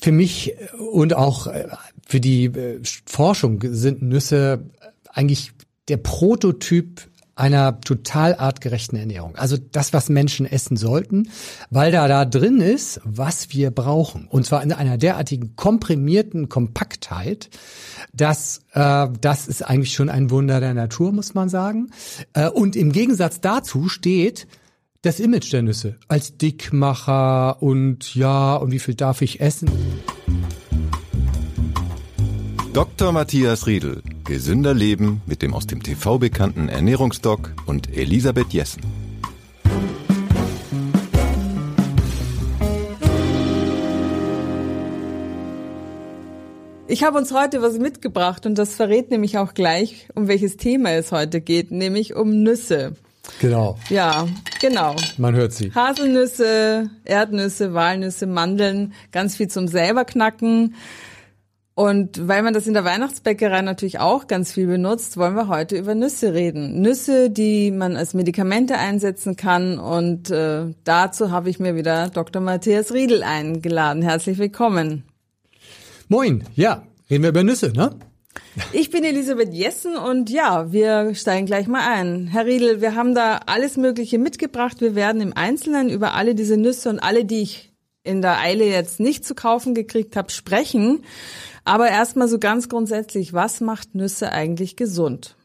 Für mich und auch äh, für die äh, Forschung sind Nüsse eigentlich der Prototyp einer total artgerechten Ernährung. Also das, was Menschen essen sollten, weil da da drin ist, was wir brauchen. Und zwar in einer derartigen komprimierten Kompaktheit, dass äh, das ist eigentlich schon ein Wunder der Natur, muss man sagen. Äh, und im Gegensatz dazu steht das Image der Nüsse als Dickmacher und ja, und wie viel darf ich essen? Dr. Matthias Riedel. Gesünder Leben mit dem aus dem TV bekannten Ernährungsdoc und Elisabeth Jessen. Ich habe uns heute was mitgebracht und das verrät nämlich auch gleich, um welches Thema es heute geht, nämlich um Nüsse. Genau. Ja, genau. Man hört sie. Haselnüsse, Erdnüsse, Walnüsse, Mandeln, ganz viel zum selber knacken. Und weil man das in der Weihnachtsbäckerei natürlich auch ganz viel benutzt, wollen wir heute über Nüsse reden. Nüsse, die man als Medikamente einsetzen kann. Und äh, dazu habe ich mir wieder Dr. Matthias Riedel eingeladen. Herzlich willkommen. Moin, ja, reden wir über Nüsse, ne? Ich bin Elisabeth Jessen und ja, wir steigen gleich mal ein. Herr Riedel, wir haben da alles Mögliche mitgebracht. Wir werden im Einzelnen über alle diese Nüsse und alle, die ich in der Eile jetzt nicht zu kaufen gekriegt habe, sprechen. Aber erstmal so ganz grundsätzlich, was macht Nüsse eigentlich gesund?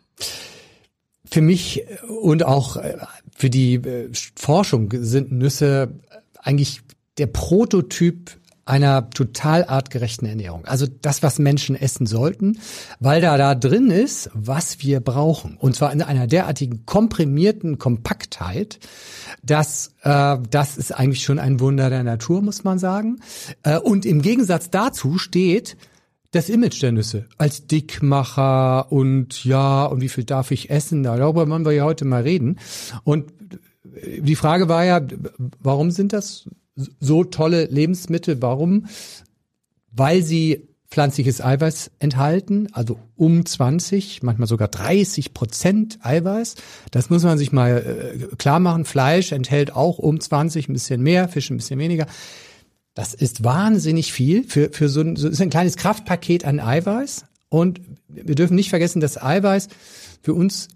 Für mich und auch äh, für die äh, Forschung sind Nüsse eigentlich der Prototyp einer total artgerechten Ernährung. Also das, was Menschen essen sollten, weil da da drin ist, was wir brauchen. Und zwar in einer derartigen komprimierten Kompaktheit, dass äh, das ist eigentlich schon ein Wunder der Natur, muss man sagen. Äh, und im Gegensatz dazu steht, das Image der Nüsse als Dickmacher und ja, und wie viel darf ich essen? Darüber wollen wir ja heute mal reden. Und die Frage war ja, warum sind das so tolle Lebensmittel? Warum? Weil sie pflanzliches Eiweiß enthalten, also um 20, manchmal sogar 30 Prozent Eiweiß. Das muss man sich mal äh, klar machen. Fleisch enthält auch um 20, ein bisschen mehr, Fisch ein bisschen weniger. Das ist wahnsinnig viel für, für so ein, so ist ein kleines Kraftpaket an Eiweiß. Und wir dürfen nicht vergessen, dass Eiweiß für uns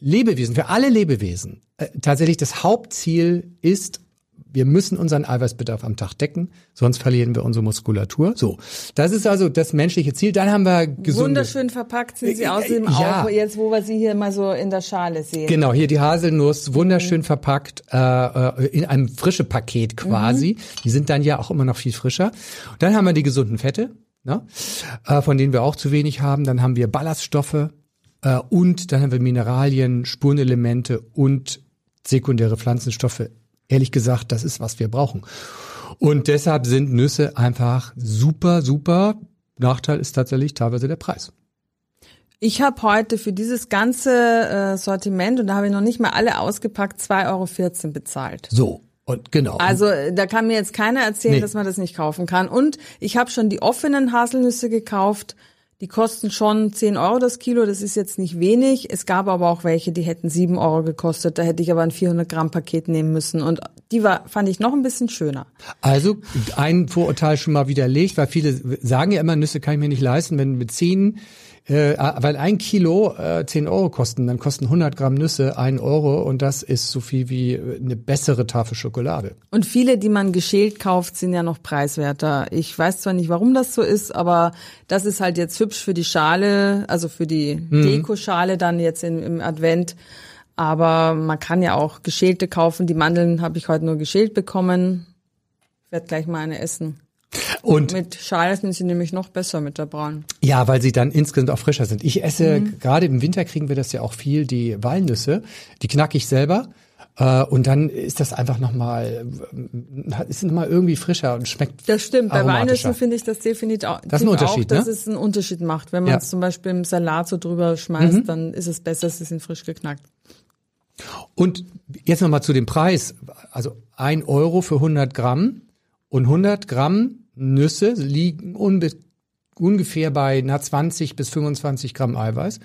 Lebewesen, für alle Lebewesen, äh, tatsächlich das Hauptziel ist, wir müssen unseren Eiweißbedarf am Tag decken, sonst verlieren wir unsere Muskulatur. So, das ist also das menschliche Ziel. Dann haben wir gesunde. Wunderschön verpackt sind sie außerdem ja. auch, jetzt wo wir sie hier mal so in der Schale sehen. Genau, hier die Haselnuss, wunderschön mhm. verpackt, äh, äh, in einem frische Paket quasi. Mhm. Die sind dann ja auch immer noch viel frischer. Und dann haben wir die gesunden Fette, ne? äh, von denen wir auch zu wenig haben. Dann haben wir Ballaststoffe äh, und dann haben wir Mineralien, Spurenelemente und sekundäre Pflanzenstoffe ehrlich gesagt, das ist, was wir brauchen. Und deshalb sind Nüsse einfach super, super. Nachteil ist tatsächlich teilweise der Preis. Ich habe heute für dieses ganze äh, Sortiment, und da habe ich noch nicht mal alle ausgepackt, 2,14 Euro bezahlt. So. Und genau. Also da kann mir jetzt keiner erzählen, nee. dass man das nicht kaufen kann. Und ich habe schon die offenen Haselnüsse gekauft. Die kosten schon 10 Euro das Kilo, das ist jetzt nicht wenig. Es gab aber auch welche, die hätten 7 Euro gekostet. Da hätte ich aber ein 400 Gramm Paket nehmen müssen. Und die war, fand ich noch ein bisschen schöner. Also ein Vorurteil schon mal widerlegt, weil viele sagen ja immer, Nüsse kann ich mir nicht leisten, wenn mit 10 äh, weil ein Kilo äh, 10 Euro kosten, dann kosten 100 Gramm Nüsse 1 Euro und das ist so viel wie äh, eine bessere Tafel Schokolade. Und viele, die man geschält kauft, sind ja noch preiswerter. Ich weiß zwar nicht, warum das so ist, aber das ist halt jetzt hübsch für die Schale, also für die mhm. Dekoschale dann jetzt im, im Advent. Aber man kann ja auch geschälte kaufen. Die Mandeln habe ich heute nur geschält bekommen. Ich werde gleich mal eine essen. Und mit Schale sind sie nämlich noch besser mit der Braun. Ja, weil sie dann insgesamt auch frischer sind. Ich esse, mhm. gerade im Winter kriegen wir das ja auch viel, die Walnüsse. Die knacke ich selber. Äh, und dann ist das einfach nochmal, ist nochmal irgendwie frischer und schmeckt. Das stimmt. Bei Walnüssen finde ich das definitiv auch, das ist ein Unterschied, auch, dass ne? es einen Unterschied macht. Wenn man ja. es zum Beispiel im Salat so drüber schmeißt, mhm. dann ist es besser, sie sind frisch geknackt. Und jetzt nochmal zu dem Preis. Also ein Euro für 100 Gramm und 100 Gramm Nüsse liegen ungefähr bei na 20 bis 25 Gramm Eiweiß.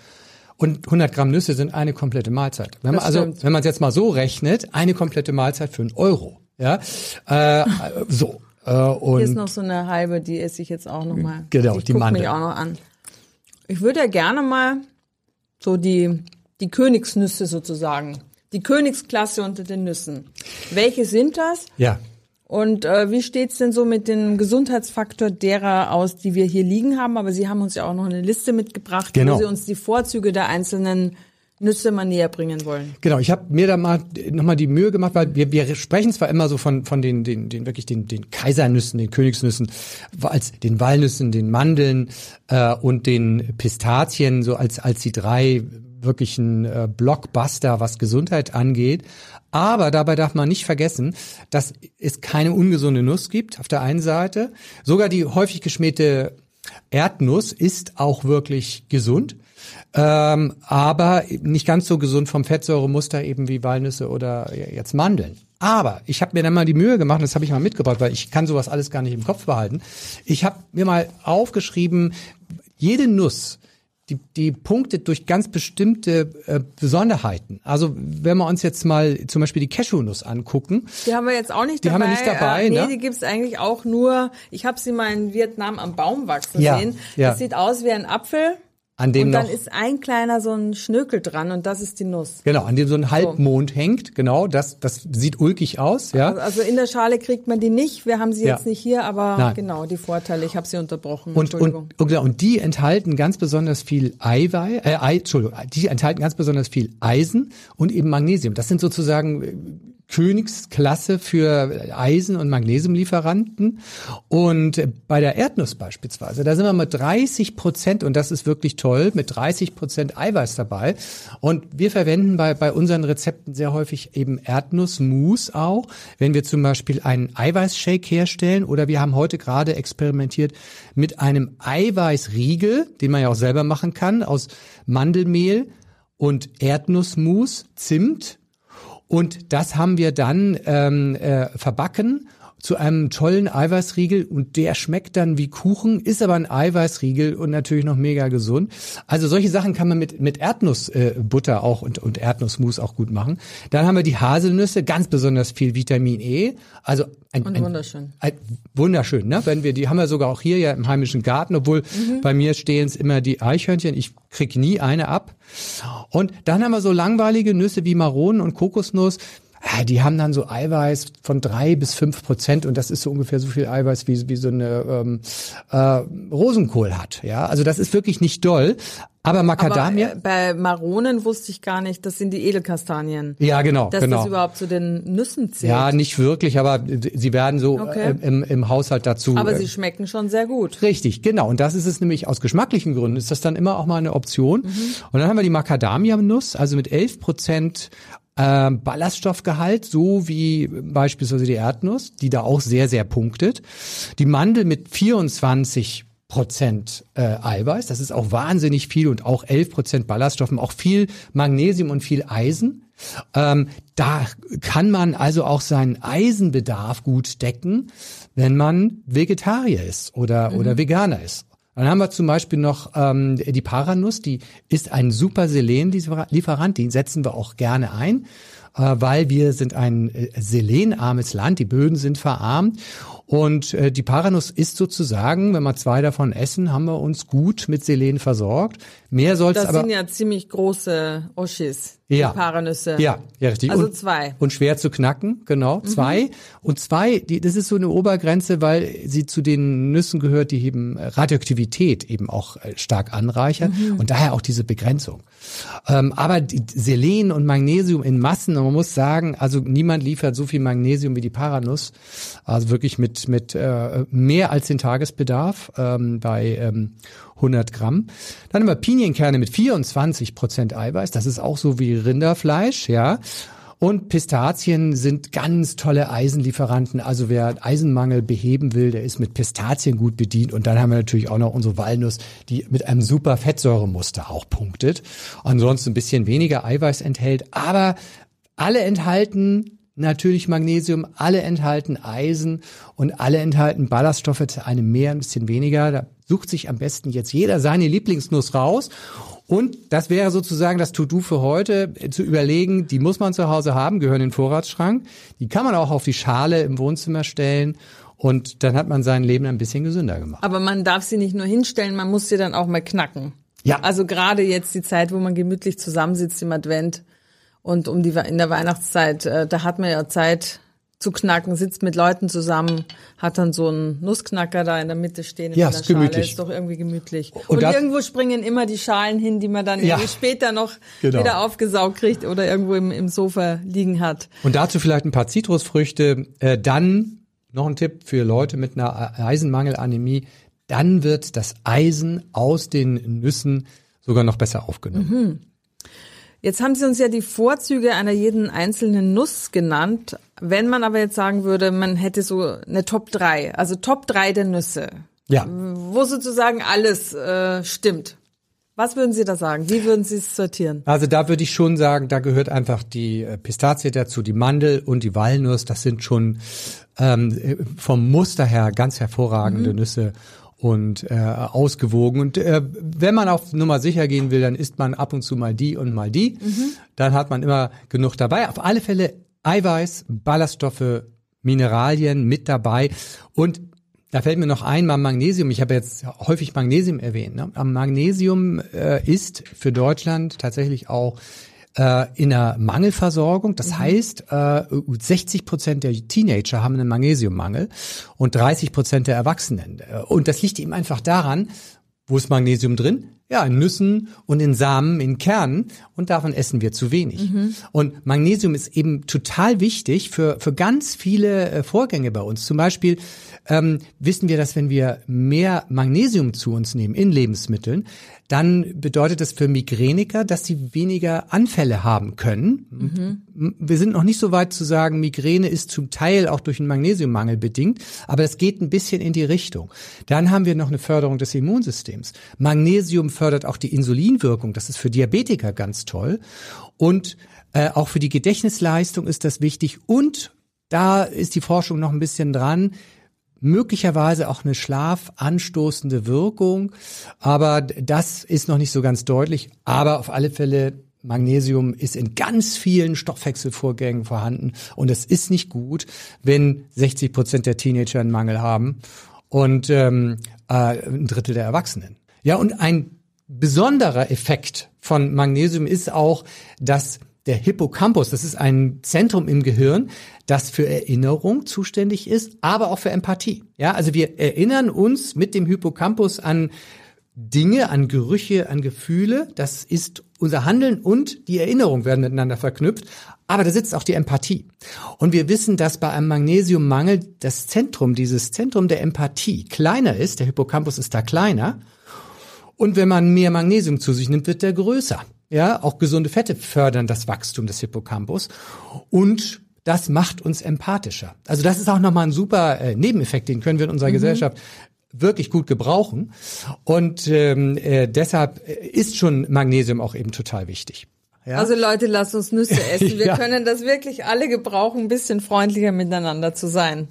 Und 100 Gramm Nüsse sind eine komplette Mahlzeit. Wenn man also, wenn man es jetzt mal so rechnet, eine komplette Mahlzeit für einen Euro. Ja, äh, so. Äh, und Hier ist noch so eine halbe, die esse ich jetzt auch noch mal. Genau, ich die guck Mandel. mich auch noch an. Ich würde ja gerne mal so die, die Königsnüsse sozusagen. Die Königsklasse unter den Nüssen. Welche sind das? ja, Und äh, wie steht's denn so mit dem Gesundheitsfaktor derer aus, die wir hier liegen haben? Aber Sie haben uns ja auch noch eine Liste mitgebracht, Genau. wo Sie uns die Vorzüge der einzelnen Nüsse mal näher bringen wollen. Genau, ich habe mir da mal nochmal die Mühe gemacht, weil wir, wir sprechen zwar immer so von, von den, den, den wirklich den, den Kaisernüssen, den Königsnüssen, als den Walnüssen, den Mandeln äh, und den Pistazien, so als, als die drei wirklichen äh, Blockbuster, was Gesundheit angeht. Aber dabei darf man nicht vergessen, dass es keine ungesunde Nuss gibt auf der einen Seite. Sogar die häufig geschmähte Erdnuss ist auch wirklich gesund. Ähm, aber nicht ganz so gesund vom Fettsäuremuster eben wie Walnüsse oder jetzt Mandeln. Aber ich habe mir dann mal die Mühe gemacht, das habe ich mal mitgebracht, weil ich kann sowas alles gar nicht im Kopf behalten. Ich habe mir mal aufgeschrieben, jede Nuss, die, die punktet durch ganz bestimmte äh, Besonderheiten. Also wenn wir uns jetzt mal zum Beispiel die Cashewnuss angucken, Die haben wir jetzt auch nicht Die haben dabei. wir nicht dabei, äh, nee, ne? die gibt's eigentlich auch nur, ich habe sie mal in Vietnam am Baum wachsen Ja, sehen. ja. Das sieht aus wie ein Apfel. An dem Und dann noch ist ein kleiner so ein Schnökel dran und das ist die Nuss. genau, an dem so ein Halbmond hängt, genau, das das sieht ulkig aus, ja. Also in der Schale kriegt man die nicht. Wir haben sie Ja. jetzt nicht hier, aber Nein. genau die Vorteile. Ich habe sie unterbrochen. Und, Entschuldigung. und, und, genau, und die enthalten ganz besonders viel Eiweiß, äh, Ei, Entschuldigung, die enthalten ganz besonders viel Eisen und eben Magnesium. Das sind sozusagen äh, Königsklasse für Eisen- und Magnesiumlieferanten. Und bei der Erdnuss beispielsweise, da sind wir mit 30 Prozent, und das ist wirklich toll, mit 30 Prozent Eiweiß dabei. Und wir verwenden bei, bei unseren Rezepten sehr häufig eben Erdnussmus auch, wenn wir zum Beispiel einen Eiweißshake herstellen oder wir haben heute gerade experimentiert mit einem Eiweißriegel, den man ja auch selber machen kann, aus Mandelmehl und Erdnussmus, Zimt und das haben wir dann ähm, äh, verbacken zu einem tollen Eiweißriegel und der schmeckt dann wie Kuchen, ist aber ein Eiweißriegel und natürlich noch mega gesund. Also solche Sachen kann man mit mit Erdnussbutter äh, auch und und Erdnussmus auch gut machen. Dann haben wir die Haselnüsse, ganz besonders viel Vitamin E, also ein, Und ein, wunderschön. ein, wunderschön, ne? Wenn wir die haben wir sogar auch hier ja im heimischen Garten, obwohl bei mir stehen es immer die Eichhörnchen, ich krieg nie eine ab. Und dann haben wir so langweilige Nüsse wie Maronen und Kokosnuss. Ah, Die haben dann so Eiweiß von drei bis fünf Prozent und das ist so ungefähr so viel Eiweiß wie, wie so eine ähm, äh, Rosenkohl hat. Ja, also das ist wirklich nicht doll. Aber Macadamia, Aber äh, bei Maronen wusste ich gar nicht, das sind die Edelkastanien. ja genau, Dass genau. das überhaupt zu den Nüssen zählt. ja, nicht wirklich, aber sie werden so Okay. äh, im, im Haushalt dazu. Aber äh, sie schmecken schon sehr gut. Richtig, genau. Und das ist es nämlich aus geschmacklichen Gründen, ist das dann immer auch mal eine Option. Und dann haben wir die Macadamia-Nuss, also mit 11 Prozent ähm, Ballaststoffgehalt, so wie beispielsweise die Erdnuss, die da auch sehr, sehr punktet. Die Mandel mit 24 Prozent äh, Eiweiß, das ist auch wahnsinnig viel und auch 11 Prozent Ballaststoffen, auch viel Magnesium und viel Eisen. Ähm, da kann man also auch seinen Eisenbedarf gut decken, wenn man Vegetarier ist oder, oder Veganer ist. Dann haben wir zum Beispiel noch ähm, die Paranuss, die ist ein super Selenlieferant, den setzen wir auch gerne ein, äh, weil wir sind ein äh, selenarmes Land, die Böden sind verarmt und äh, die Paranuss ist sozusagen, wenn wir zwei davon essen, haben wir uns gut mit Selen versorgt. Mehr soll es Das aber sind ja ziemlich große Oschis, Ja. die Paranüsse. ja, ja, richtig. Also und, zwei. Und schwer zu knacken, genau. Zwei. Und zwei, die, das ist so eine Obergrenze, weil sie zu den Nüssen gehört, die eben Radioaktivität eben auch äh, stark anreichern. Und daher auch diese Begrenzung. Ähm, aber die Selen und Magnesium in Massen, und man muss sagen, also niemand liefert so viel Magnesium wie die Paranuss. Also wirklich mit, mit äh, mehr als den Tagesbedarf ähm, bei ähm, 100 Gramm. Dann haben wir Pinienkerne mit 24 Prozent Eiweiß. Das ist auch so wie Rinderfleisch, ja. Und Pistazien sind ganz tolle Eisenlieferanten. Also wer Eisenmangel beheben will, der ist mit Pistazien gut bedient. Und dann haben wir natürlich auch noch unsere Walnuss, die mit einem super Fettsäuremuster auch punktet. Ansonsten ein bisschen weniger Eiweiß enthält. Aber alle enthalten natürlich Magnesium, alle enthalten Eisen und alle enthalten Ballaststoffe, eine mehr, ein bisschen weniger. Da sucht sich am besten jetzt jeder seine Lieblingsnuss raus. Und das wäre sozusagen das To-Do für heute, äh, zu überlegen, die muss man zu Hause haben, gehören in den Vorratsschrank. Die kann man auch auf die Schale im Wohnzimmer stellen. Und dann hat man sein Leben ein bisschen gesünder gemacht. Aber man darf sie nicht nur hinstellen, man muss sie dann auch mal knacken. Ja. Also gerade jetzt die Zeit, wo man gemütlich zusammensitzt im Advent und um die in der Weihnachtszeit, äh, da hat man ja Zeit zu knacken, sitzt mit Leuten zusammen, hat dann so einen Nussknacker da in der Mitte stehen Ja, ist Schale, gemütlich. ist doch irgendwie gemütlich. Und Und, irgendwo springen immer die Schalen hin, die man dann Ja. irgendwie später noch Genau. wieder aufgesaugt kriegt oder irgendwo im, im Sofa liegen hat. Und dazu vielleicht ein paar Zitrusfrüchte. Äh, dann noch ein Tipp für Leute mit einer Eisenmangelanämie. Dann wird das Eisen aus den Nüssen sogar noch besser aufgenommen. Jetzt haben Sie uns ja die Vorzüge einer jeden einzelnen Nuss genannt. Wenn man aber jetzt sagen würde, man hätte so eine Top 3, also Top 3 der Nüsse, Ja. wo sozusagen alles äh, stimmt. Was würden Sie da sagen? Wie würden Sie es sortieren? Also da würde ich schon sagen, da gehört einfach die äh, Pistazie dazu, die Mandel und die Walnuss. Das sind schon ähm, äh, vom Muster her ganz hervorragende Nüsse und äh, ausgewogen. Und äh, wenn man auf Nummer sicher gehen will, dann isst man ab und zu mal die und mal die. Dann hat man immer genug dabei. Auf alle Fälle Eiweiß, Ballaststoffe, Mineralien mit dabei und da fällt mir noch ein, mal Magnesium. Ich habe jetzt häufig Magnesium erwähnt. Ne? Magnesium äh, ist für Deutschland tatsächlich auch äh, in der Mangelversorgung. Das heißt, äh, 60 Prozent der Teenager haben einen Magnesiummangel und 30 Prozent der Erwachsenen. Äh, Und das liegt eben einfach daran, wo ist Magnesium drin? Ja, in Nüssen und in Samen, in Kernen. Und davon essen wir zu wenig. Und Magnesium ist eben total wichtig für, für ganz viele äh, Vorgänge bei uns. Zum Beispiel ähm, wissen wir, dass wenn wir mehr Magnesium zu uns nehmen in Lebensmitteln, dann bedeutet das für Migräniker, dass sie weniger Anfälle haben können. Wir sind noch nicht so weit zu sagen, Migräne ist zum Teil auch durch einen Magnesiummangel bedingt, aber es geht ein bisschen in die Richtung. Dann haben wir noch eine Förderung des Immunsystems. Magnesium fördert auch die Insulinwirkung, das ist für Diabetiker ganz toll. Und äh, auch für die Gedächtnisleistung ist das wichtig. Und da ist die Forschung noch ein bisschen dran möglicherweise auch eine schlafanstoßende Wirkung, aber das ist noch nicht so ganz deutlich. Aber auf alle Fälle Magnesium ist in ganz vielen Stoffwechselvorgängen vorhanden und es ist nicht gut, wenn 60 Prozent der Teenager einen Mangel haben und ähm, äh, ein Drittel der Erwachsenen. Ja, und ein besonderer Effekt von Magnesium ist auch, dass der Hippocampus, das ist ein Zentrum im Gehirn, das für Erinnerung zuständig ist, aber auch für Empathie. Ja, also wir erinnern uns mit dem Hippocampus an Dinge, an Gerüche, an Gefühle. Das ist unser Handeln und die Erinnerung werden miteinander verknüpft. Aber da sitzt auch die Empathie. Und wir wissen, dass bei einem Magnesiummangel das Zentrum, dieses Zentrum der Empathie kleiner ist. Der Hippocampus ist da kleiner. Und wenn man mehr Magnesium zu sich nimmt, wird der größer. Ja, auch gesunde Fette fördern das Wachstum des Hippocampus. Und das macht uns empathischer. Also das ist auch nochmal ein super äh, Nebeneffekt, den können wir in unserer Gesellschaft wirklich gut gebrauchen. Und ähm, äh, deshalb ist schon Magnesium auch eben total wichtig. Ja? Also Leute, lasst uns Nüsse essen. Wir Ja. können das wirklich alle gebrauchen, ein bisschen freundlicher miteinander zu sein.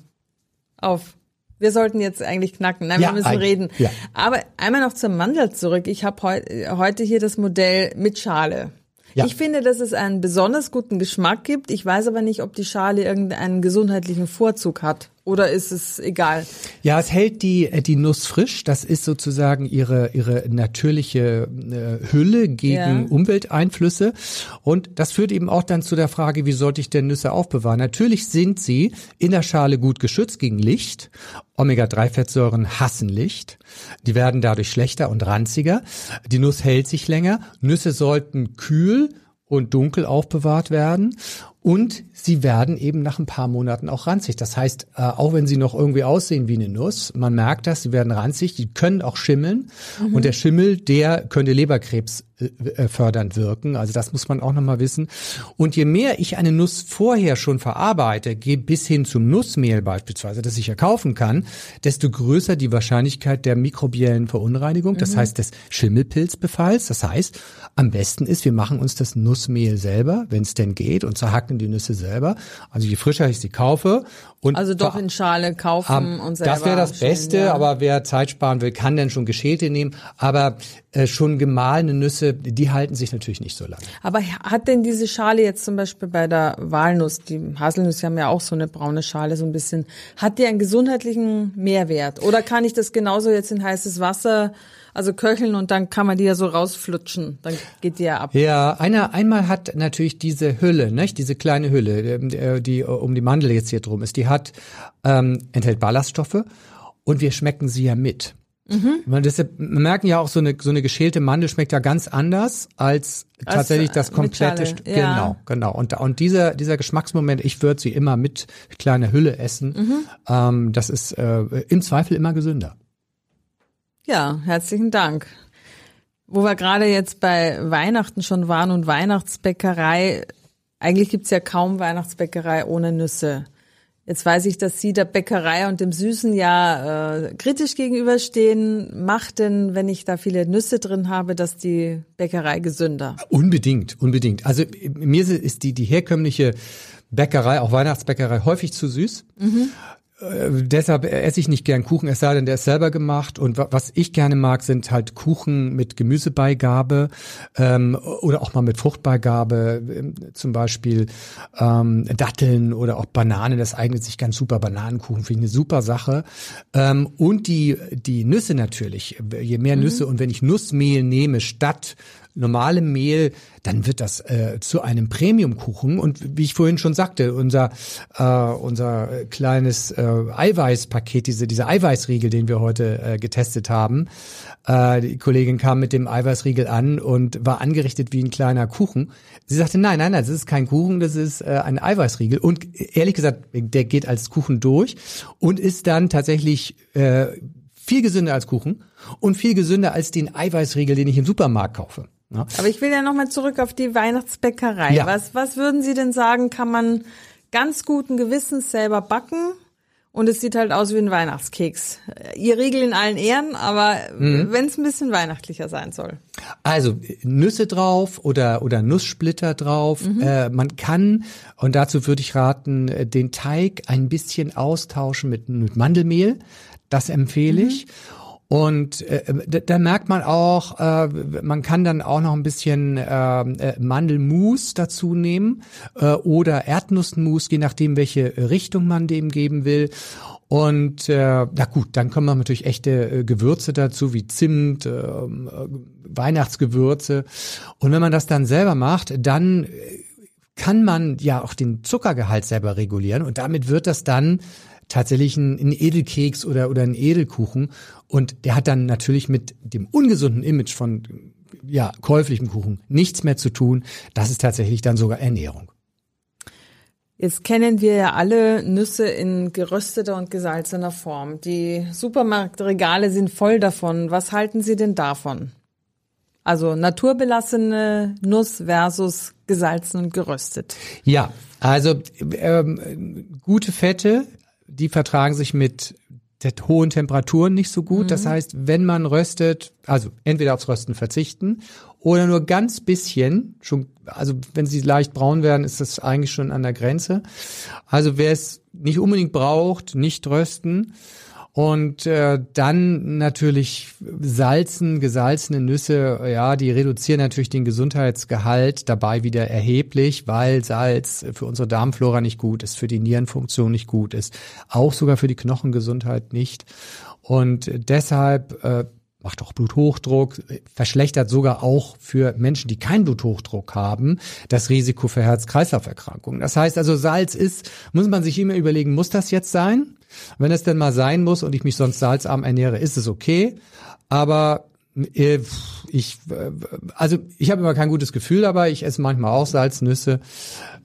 Auf. Wir sollten jetzt eigentlich knacken. Nein, Ja, wir müssen reden. Ja. Aber einmal noch zur Mandel zurück. Ich habe heu heute hier das Modell mit Schale. Ja. Ich finde, dass es einen besonders guten Geschmack gibt. Ich weiß aber nicht, ob die Schale irgendeinen gesundheitlichen Vorzug hat. Oder ist es egal? Ja, es hält die, äh, die Nuss frisch. Das ist sozusagen ihre, ihre natürliche äh, Hülle gegen Ja. Umwelteinflüsse. Und das führt eben auch dann zu der Frage, wie sollte ich denn Nüsse aufbewahren? Natürlich sind sie in der Schale gut geschützt gegen Licht. Omega-3-Fettsäuren hassen Licht. Die werden dadurch schlechter und ranziger. Die Nuss hält sich länger. Nüsse sollten kühl und dunkel aufbewahrt werden. Und sie werden eben nach ein paar Monaten auch ranzig. Das heißt, äh, auch wenn sie noch irgendwie aussehen wie eine Nuss, man merkt das, sie werden ranzig, die können auch schimmeln. Und der Schimmel, der könnte Leberkrebs äh, äh, fördernd wirken. Also das muss man auch nochmal wissen. Und je mehr ich eine Nuss vorher schon verarbeite, gehe bis hin zum Nussmehl beispielsweise, das ich ja kaufen kann, desto größer die Wahrscheinlichkeit der mikrobiellen Verunreinigung, das heißt des Schimmelpilzbefalls. Das heißt, am besten ist, wir machen uns das Nussmehl selber, wenn es denn geht, und zerhacken backen die Nüsse selber. Also je frischer ich sie kaufe und also doch in Schale kaufen um, und selber. Das wäre das Beste, ja. aber wer Zeit sparen will, kann dann schon geschälte nehmen. Aber äh, schon gemahlene Nüsse, die halten sich natürlich nicht so lange. Aber hat denn diese Schale jetzt zum Beispiel bei der Walnuss, die Haselnüsse haben ja auch so eine braune Schale, so ein bisschen, hat die einen gesundheitlichen Mehrwert? Oder kann ich das genauso jetzt in heißes Wasser also köcheln und dann kann man die ja so rausflutschen, dann geht die ja ab. Ja, einer, einmal hat natürlich diese Hülle, nicht? diese kleine Hülle, ähm, äh, die um die Mandel jetzt hier drum ist, die hat, ähm, enthält Ballaststoffe und wir schmecken sie ja mit. Mhm. Man, deshalb, wir merken ja auch, so eine, so eine geschälte Mandel schmeckt ja ganz anders als, tatsächlich das komplette. St ja. Genau, genau. Und, und dieser, dieser Geschmacksmoment, ich würde sie immer mit kleiner Hülle essen. Mhm. Ähm, das ist äh, im Zweifel immer gesünder. Ja, herzlichen Dank. Wo wir gerade jetzt bei Weihnachten schon waren und Weihnachtsbäckerei, eigentlich gibt's ja kaum Weihnachtsbäckerei ohne Nüsse. Jetzt weiß ich, dass Sie der Bäckerei und dem Süßen ja äh, kritisch gegenüberstehen. Macht denn, wenn ich da viele Nüsse drin habe, dass die Bäckerei gesünder? Unbedingt, unbedingt. Also mir ist die, die herkömmliche Bäckerei, auch Weihnachtsbäckerei, häufig zu süß. Mhm. Äh, deshalb esse ich nicht gern Kuchen, es sei denn, der ist selber gemacht. Und was ich gerne mag, sind halt Kuchen mit Gemüsebeigabe ähm, oder auch mal mit Fruchtbeigabe, ähm, zum Beispiel ähm, Datteln oder auch Bananen. Das eignet sich ganz super. Bananenkuchen finde ich eine super Sache. Ähm, und die die Nüsse natürlich. Je mehr mhm. Nüsse und wenn ich Nussmehl nehme statt normalem Mehl, dann wird das äh, zu einem Premiumkuchen. Und wie ich vorhin schon sagte, unser äh, unser kleines äh, Eiweißpaket, diese diese Eiweißriegel, den wir heute äh, getestet haben, äh, die Kollegin kam mit dem Eiweißriegel an und war angerichtet wie ein kleiner Kuchen. Sie sagte, nein, nein, nein, das ist kein Kuchen, das ist äh, ein Eiweißriegel. Und ehrlich gesagt, der geht als Kuchen durch und ist dann tatsächlich äh, viel gesünder als Kuchen und viel gesünder als den Eiweißriegel, den ich im Supermarkt kaufe. Ja. Aber ich will ja nochmal zurück auf die Weihnachtsbäckerei. Ja. Was, was würden Sie denn sagen, kann man ganz guten Gewissens selber backen? Und es sieht halt aus wie ein Weihnachtskeks. Ihr Riegel in allen Ehren, aber mhm. wenn es ein bisschen weihnachtlicher sein soll. Also Nüsse drauf oder oder Nusssplitter drauf. Mhm. Äh, man kann und dazu würde ich raten, äh, den Teig ein bisschen austauschen mit, mit Mandelmehl. Das empfehle ich. Und äh, da, merkt man auch, äh, man kann dann auch noch ein bisschen äh, äh, Mandelmus dazu nehmen äh, oder Erdnussmus, je nachdem, welche Richtung man dem geben will. Und äh, na gut, dann kommen natürlich echte äh, Gewürze dazu, wie Zimt, äh, Weihnachtsgewürze. Und wenn man das dann selber macht, dann kann man ja auch den Zuckergehalt selber regulieren und damit wird das dann tatsächlich ein, ein Edelkeks oder, oder ein Edelkuchen. Und der hat dann natürlich mit dem ungesunden Image von ja, käuflichem Kuchen nichts mehr zu tun. Das ist tatsächlich dann sogar Ernährung. Jetzt kennen wir ja alle Nüsse in gerösteter und gesalzener Form. Die Supermarktregale sind voll davon. Was halten Sie denn davon? Also naturbelassene Nuss versus gesalzen und geröstet. Ja, also ähm, gute Fette die vertragen sich mit der hohen Temperaturen nicht so gut. Mhm. Das heißt, wenn man röstet, also entweder aufs Rösten verzichten oder nur ganz bisschen, schon, also wenn sie leicht braun werden, ist das eigentlich schon an der Grenze. Also wer es nicht unbedingt braucht, nicht rösten. Und äh, dann natürlich salzen, gesalzene Nüsse, ja, die reduzieren natürlich den Gesundheitsgehalt dabei wieder erheblich, weil Salz für unsere Darmflora nicht gut ist, für die Nierenfunktion nicht gut ist, auch sogar für die Knochengesundheit nicht. Und deshalb äh, macht auch Bluthochdruck, verschlechtert sogar auch für Menschen, die keinen Bluthochdruck haben, das Risiko für Herz-Kreislauf-Erkrankungen. Das heißt also, Salz ist, muss man sich immer überlegen, muss das jetzt sein? Wenn es denn mal sein muss und ich mich sonst salzarm ernähre, ist es okay. Aber ich, äh, also ich habe immer kein gutes Gefühl dabei. Ich esse manchmal auch Salznüsse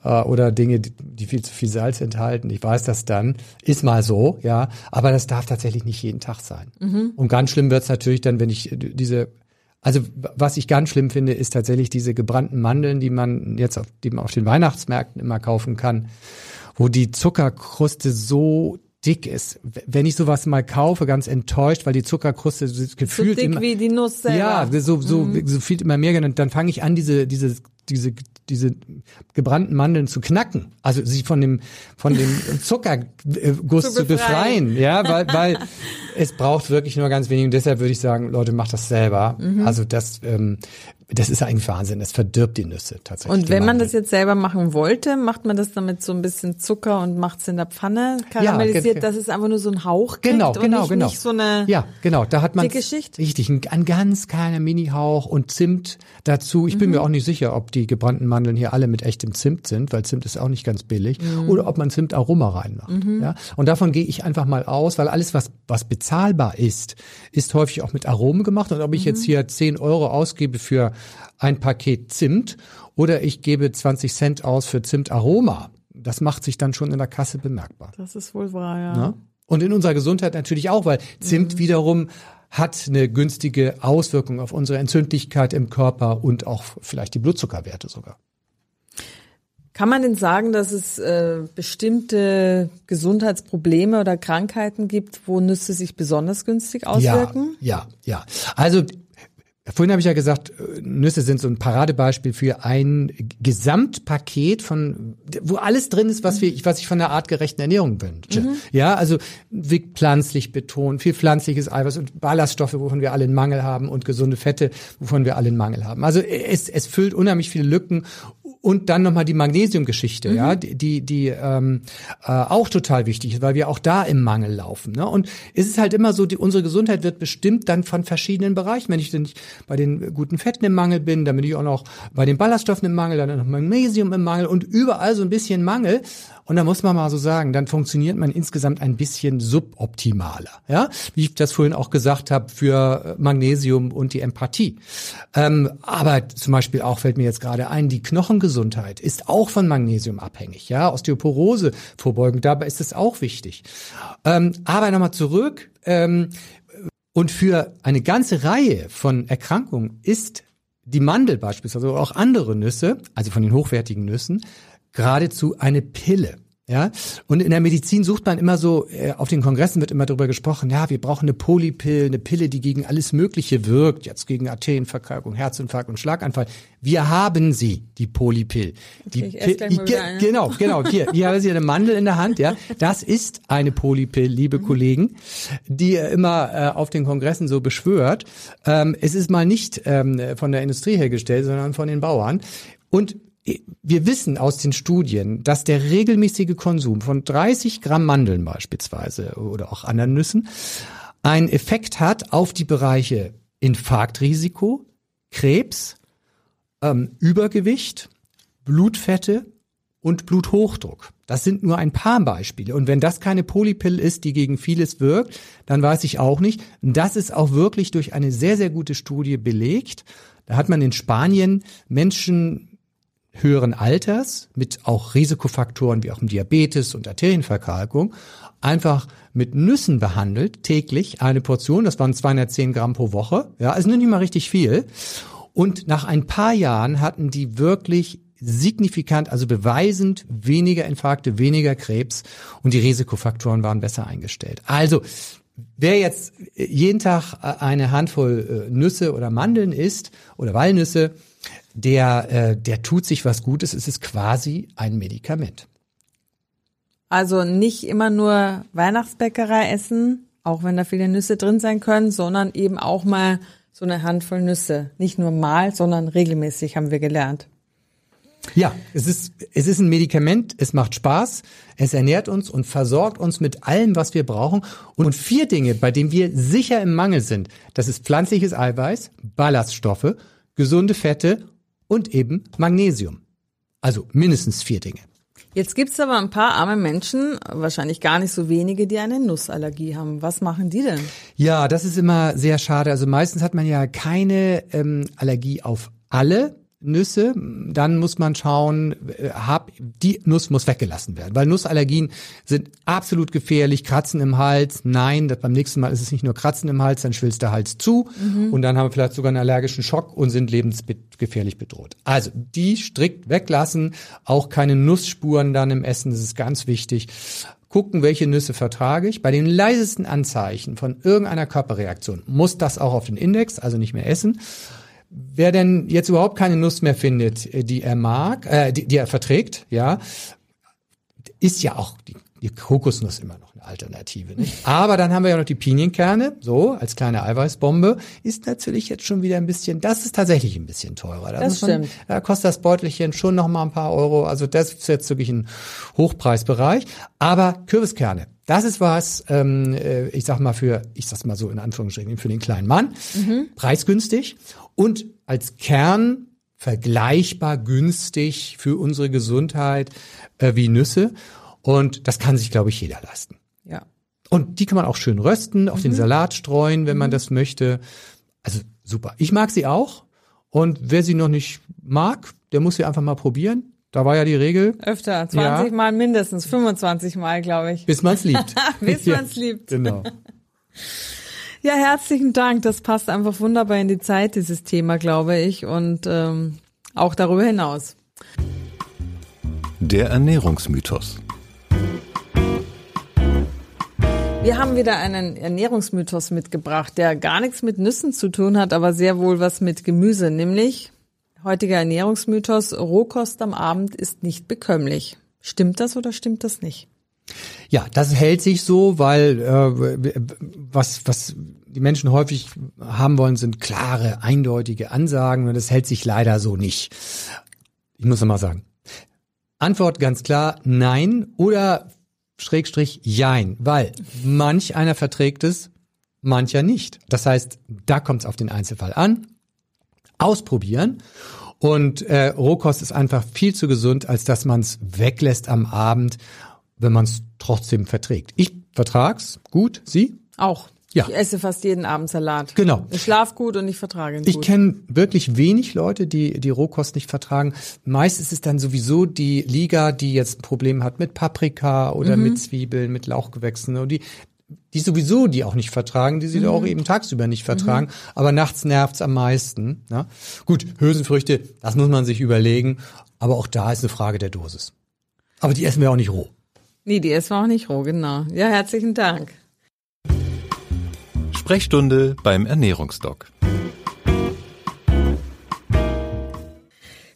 äh, oder Dinge, die viel zu viel Salz enthalten. Ich weiß das dann. Ist mal so, ja. Aber das darf tatsächlich nicht jeden Tag sein. Mhm. Und ganz schlimm wird's natürlich dann, wenn ich diese also was ich ganz schlimm finde, ist tatsächlich diese gebrannten Mandeln, die man jetzt auf, die man auf den Weihnachtsmärkten immer kaufen kann, wo die Zuckerkruste so dick ist. Wenn ich sowas mal kaufe, ganz enttäuscht, weil die Zuckerkruste gefühlt so dick immer, wie die Nuss selber. Ja, so so, mhm. so viel immer mehr und dann fange ich an diese diese diese diese gebrannten Mandeln zu knacken, also sie von dem von dem Zuckerguss zu, zu befreien, ja, weil weil es braucht wirklich nur ganz wenig und deshalb würde ich sagen, Leute, macht das selber. Mhm. Also das ähm, das ist eigentlich Wahnsinn. Das verdirbt die Nüsse tatsächlich. Und wenn man das jetzt selber machen wollte, macht man das damit so ein bisschen Zucker und macht es in der Pfanne karamellisiert, ja, dass es einfach nur so ein Hauch kriegt genau, genau, und nicht, genau. nicht so eine Ja, genau. Da hat man richtig ein, ein ganz kleiner Mini-Hauch und Zimt dazu. Ich bin mhm. mir auch nicht sicher, ob die gebrannten Mandeln hier alle mit echtem Zimt sind, weil Zimt ist auch nicht ganz billig, mhm. oder ob man Zimtaroma reinmacht. Mhm. Ja, und davon gehe ich einfach mal aus, weil alles was was bezahlbar ist, ist häufig auch mit Aromen gemacht. Und ob ich jetzt mhm. hier 10 Euro ausgebe für ein Paket Zimt oder ich gebe 20 Cent aus für Zimtaroma. Das macht sich dann schon in der Kasse bemerkbar. Das ist wohl wahr, ja. Na? Und in unserer Gesundheit natürlich auch, weil Zimt mhm. wiederum hat eine günstige Auswirkung auf unsere Entzündlichkeit im Körper und auch vielleicht die Blutzuckerwerte sogar. Kann man denn sagen, dass es äh, bestimmte Gesundheitsprobleme oder Krankheiten gibt, wo Nüsse sich besonders günstig auswirken? Ja, ja, ja. Also Vorhin habe ich ja gesagt, Nüsse sind so ein Paradebeispiel für ein Gesamtpaket von, wo alles drin ist, was wir, was ich von der artgerechten Ernährung wünsche. Mhm. Ja, also pflanzlich betont, viel pflanzliches Eiweiß und Ballaststoffe, wovon wir alle einen Mangel haben und gesunde Fette, wovon wir alle einen Mangel haben. Also es, es füllt unheimlich viele Lücken und dann nochmal die Magnesiumgeschichte, mhm. ja, die, die ähm, äh, auch total wichtig ist, weil wir auch da im Mangel laufen. Ne? Und es ist halt immer so, die, unsere Gesundheit wird bestimmt dann von verschiedenen Bereichen. Wenn ich denn nicht bei den guten Fetten im Mangel bin, dann bin ich auch noch bei den Ballaststoffen im Mangel, dann noch Magnesium im Mangel und überall so ein bisschen Mangel. Und da muss man mal so sagen, dann funktioniert man insgesamt ein bisschen suboptimaler. Ja, wie ich das vorhin auch gesagt habe für Magnesium und die Empathie. Ähm, aber zum Beispiel auch fällt mir jetzt gerade ein, die Knochengesundheit ist auch von Magnesium abhängig. Ja, Osteoporose vorbeugen, dabei ist es auch wichtig. Ähm, aber nochmal zurück. Ähm, und für eine ganze Reihe von Erkrankungen ist die Mandel beispielsweise, oder auch andere Nüsse, also von den hochwertigen Nüssen, geradezu eine Pille. Ja, und in der Medizin sucht man immer so, äh, auf den Kongressen wird immer darüber gesprochen, ja, wir brauchen eine Polypill, eine Pille, die gegen alles Mögliche wirkt, jetzt gegen Arterienverkalkung, Herzinfarkt und Schlaganfall. Wir haben sie, die Polypill. Die Pill, die, ein, genau, genau, hier, hier haben Sie eine Mandel in der Hand, ja. Das ist eine Polypill, liebe mhm. Kollegen, die immer äh, auf den Kongressen so beschwört. Ähm, es ist mal nicht ähm, von der Industrie hergestellt, sondern von den Bauern. Und wir wissen aus den Studien, dass der regelmäßige Konsum von 30 Gramm Mandeln beispielsweise oder auch anderen Nüssen einen Effekt hat auf die Bereiche Infarktrisiko, Krebs, ähm, Übergewicht, Blutfette und Bluthochdruck. Das sind nur ein paar Beispiele. Und wenn das keine Polypill ist, die gegen vieles wirkt, dann weiß ich auch nicht. Das ist auch wirklich durch eine sehr, sehr gute Studie belegt. Da hat man in Spanien Menschen höheren Alters mit auch Risikofaktoren wie auch im Diabetes und Arterienverkalkung einfach mit Nüssen behandelt, täglich eine Portion, das waren 210 Gramm pro Woche, ja, also nicht mal richtig viel. Und nach ein paar Jahren hatten die wirklich signifikant, also beweisend weniger Infarkte, weniger Krebs und die Risikofaktoren waren besser eingestellt. Also Wer jetzt jeden Tag eine Handvoll äh, Nüsse oder Mandeln isst oder Walnüsse, der, äh, der tut sich was Gutes. Es ist quasi ein Medikament. Also nicht immer nur Weihnachtsbäckerei essen, auch wenn da viele Nüsse drin sein können, sondern eben auch mal so eine Handvoll Nüsse. Nicht nur mal, sondern regelmäßig haben wir gelernt. Ja, es ist, es ist ein Medikament, es macht Spaß, es ernährt uns und versorgt uns mit allem, was wir brauchen. Und vier Dinge, bei denen wir sicher im Mangel sind, das ist pflanzliches Eiweiß, Ballaststoffe, gesunde Fette und eben Magnesium. Also mindestens vier Dinge. Jetzt gibt's aber ein paar arme Menschen, wahrscheinlich gar nicht so wenige, die eine Nussallergie haben. Was machen die denn? Ja, das ist immer sehr schade. Also meistens hat man ja keine ähm, Allergie auf alle Nüsse, dann muss man schauen, äh, hab, die Nuss muss weggelassen werden, weil Nussallergien sind absolut gefährlich, Kratzen im Hals, nein, das, beim nächsten Mal ist es nicht nur Kratzen im Hals, dann schwillt der Hals zu mhm. und dann haben wir vielleicht sogar einen allergischen Schock und sind lebensgefährlich bedroht. Also die strikt weglassen, auch keine Nussspuren dann im Essen, das ist ganz wichtig gucken, welche Nüsse vertrage ich. Bei den leisesten Anzeichen von irgendeiner Körperreaktion muss das auch auf den Index, also nicht mehr essen wer denn jetzt überhaupt keine Nuss mehr findet, äh, die er mag, äh, die, die er verträgt, ja, ist ja auch die, die Kokosnuss immer noch eine Alternative. Nicht? Aber dann haben wir ja noch die Pinienkerne, so als kleine Eiweißbombe, ist natürlich jetzt schon wieder ein bisschen, das ist tatsächlich ein bisschen teurer. Da Das stimmt. da kostet das Beutelchen schon noch mal ein paar Euro. Also das ist jetzt wirklich ein Hochpreisbereich. Aber Kürbiskerne, das ist was, ähm, äh, ich sag mal für, ich sag's mal so in Anführungsstrichen, für den kleinen Mann, preisgünstig und als Kern vergleichbar günstig für unsere Gesundheit äh, wie Nüsse. Und das kann sich, glaube ich, jeder leisten. Ja. Und die kann man auch schön rösten, auf den Salat streuen, wenn man das möchte. Also super. Ich mag sie auch. Und wer sie noch nicht mag, der muss sie einfach mal probieren. Da war ja die Regel, Öfter, 20 Ja. Mal mindestens, 25 Mal, glaube ich. bis man's liebt. Bis Ja, man's liebt. Genau. Ja, herzlichen Dank. Das passt einfach wunderbar in die Zeit, dieses Thema, glaube ich. Und ähm, auch darüber hinaus. Der Ernährungsmythos. Wir haben wieder einen Ernährungsmythos mitgebracht, der gar nichts mit Nüssen zu tun hat, aber sehr wohl was mit Gemüse, nämlich heutiger Ernährungsmythos, Rohkost am Abend ist nicht bekömmlich. Stimmt das oder stimmt das nicht? Ja, das hält sich so, weil äh, was, was die Menschen häufig haben wollen, sind klare, eindeutige Ansagen und das hält sich leider so nicht. Ich muss nochmal sagen. Antwort ganz klar, nein oder Schrägstrich jein, weil manch einer verträgt es, mancher nicht. Das heißt, da kommt es auf den Einzelfall an. Ausprobieren. Und äh, Rohkost ist einfach viel zu gesund, als dass man es weglässt am Abend, wenn man es trotzdem verträgt. Ich vertrag's gut, Sie? Auch. Ja. Ich esse fast jeden Abend Salat. Genau. Ich schlaf gut und ich vertrage ihn Ich gut. kenne wirklich wenig Leute, die die Rohkost nicht vertragen. Meist ist es dann sowieso die Liga, die jetzt ein Problem hat mit Paprika oder mit Zwiebeln, mit Lauchgewächsen und die die sowieso die auch nicht vertragen, die sie auch eben tagsüber nicht vertragen, aber nachts nervt's am meisten. Ne? Gut, Hülsenfrüchte, das muss man sich überlegen, aber auch da ist eine Frage der Dosis. Aber die essen wir auch nicht roh. Nee, die wir auch nicht roh, genau. Ja, herzlichen Dank. Sprechstunde beim Ernährungsdoc.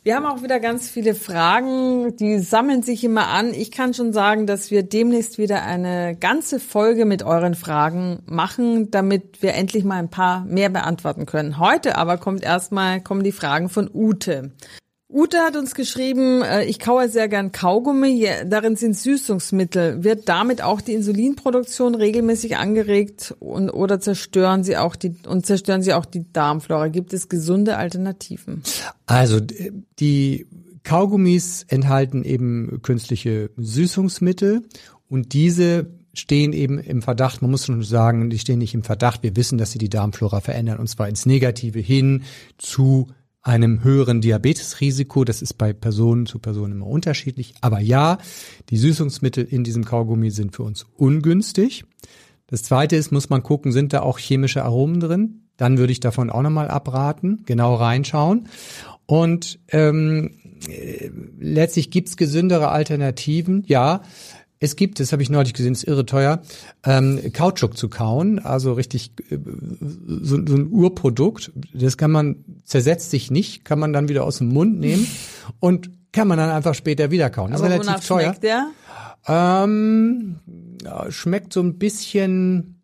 Wir haben auch wieder ganz viele Fragen, die sammeln sich immer an. Ich kann schon sagen, dass wir demnächst wieder eine ganze Folge mit euren Fragen machen, damit wir endlich mal ein paar mehr beantworten können. Heute aber kommt erstmal kommen die Fragen von Ute. Ute hat uns geschrieben, äh, ich kaue sehr gern Kaugummi, darin sind Süßungsmittel. Wird damit auch die Insulinproduktion regelmäßig angeregt und, oder zerstören sie auch die und zerstören sie auch die Darmflora? Gibt es gesunde Alternativen? Also die Kaugummis enthalten eben künstliche Süßungsmittel und diese stehen eben im Verdacht, man muss schon sagen, die stehen nicht im Verdacht, wir wissen, dass sie die Darmflora verändern und zwar ins Negative hin zu einem höheren Diabetesrisiko. Das ist bei Personen zu Personen immer unterschiedlich. Aber ja, die Süßungsmittel in diesem Kaugummi sind für uns ungünstig. Das zweite ist, muss man gucken, sind da auch chemische Aromen drin? Dann würde ich davon auch nochmal abraten, genau reinschauen. Und ähm, äh, letztlich gibt's gesündere Alternativen. Ja, es gibt, das habe ich neulich gesehen, ist irre teuer, ähm, Kautschuk zu kauen, also richtig äh, so, so ein Urprodukt. Das kann man, zersetzt sich nicht, kann man dann wieder aus dem Mund nehmen und kann man dann einfach später wieder kauen. Das Aber ist relativ teuer. schmeckt der? Ähm, ja, schmeckt so ein bisschen,